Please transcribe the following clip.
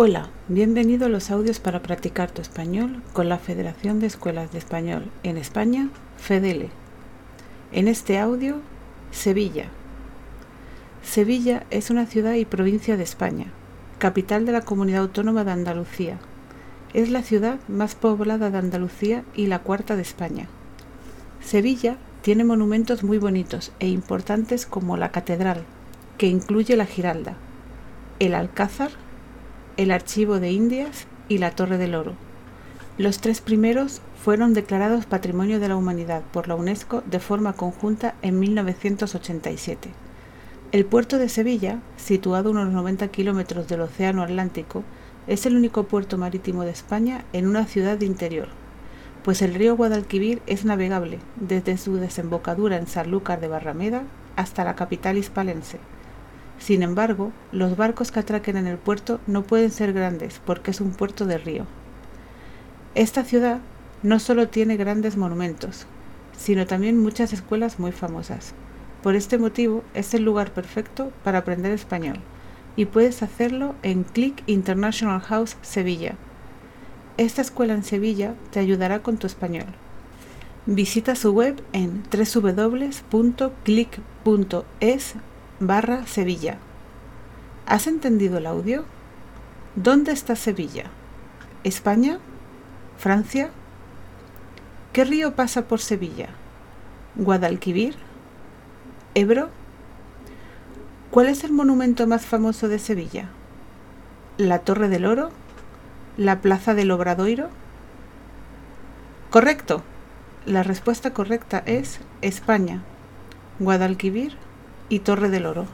Hola, bienvenido a los audios para practicar tu español con la Federación de Escuelas de Español en España, FEDELE. En este audio, Sevilla. Sevilla es una ciudad y provincia de España, capital de la comunidad autónoma de Andalucía. Es la ciudad más poblada de Andalucía y la cuarta de España. Sevilla tiene monumentos muy bonitos e importantes como la Catedral, que incluye la Giralda, el Alcázar, el Archivo de Indias y la Torre del Oro. Los tres primeros fueron declarados Patrimonio de la Humanidad por la UNESCO de forma conjunta en 1987. El puerto de Sevilla, situado a unos 90 kilómetros del Océano Atlántico, es el único puerto marítimo de España en una ciudad de interior, pues el río Guadalquivir es navegable desde su desembocadura en Sanlúcar de Barrameda hasta la capital hispalense. Sin embargo, los barcos que atraquen en el puerto no pueden ser grandes porque es un puerto de río. Esta ciudad no solo tiene grandes monumentos, sino también muchas escuelas muy famosas. Por este motivo es el lugar perfecto para aprender español y puedes hacerlo en Click International House Sevilla. Esta escuela en Sevilla te ayudará con tu español. Visita su web en www.click.es barra Sevilla. ¿Has entendido el audio? ¿Dónde está Sevilla? ¿España? ¿Francia? ¿Qué río pasa por Sevilla? ¿Guadalquivir? ¿Ebro? ¿Cuál es el monumento más famoso de Sevilla? ¿La Torre del Oro? ¿La Plaza del Obradoiro? Correcto. La respuesta correcta es España. Guadalquivir y Torre del Oro.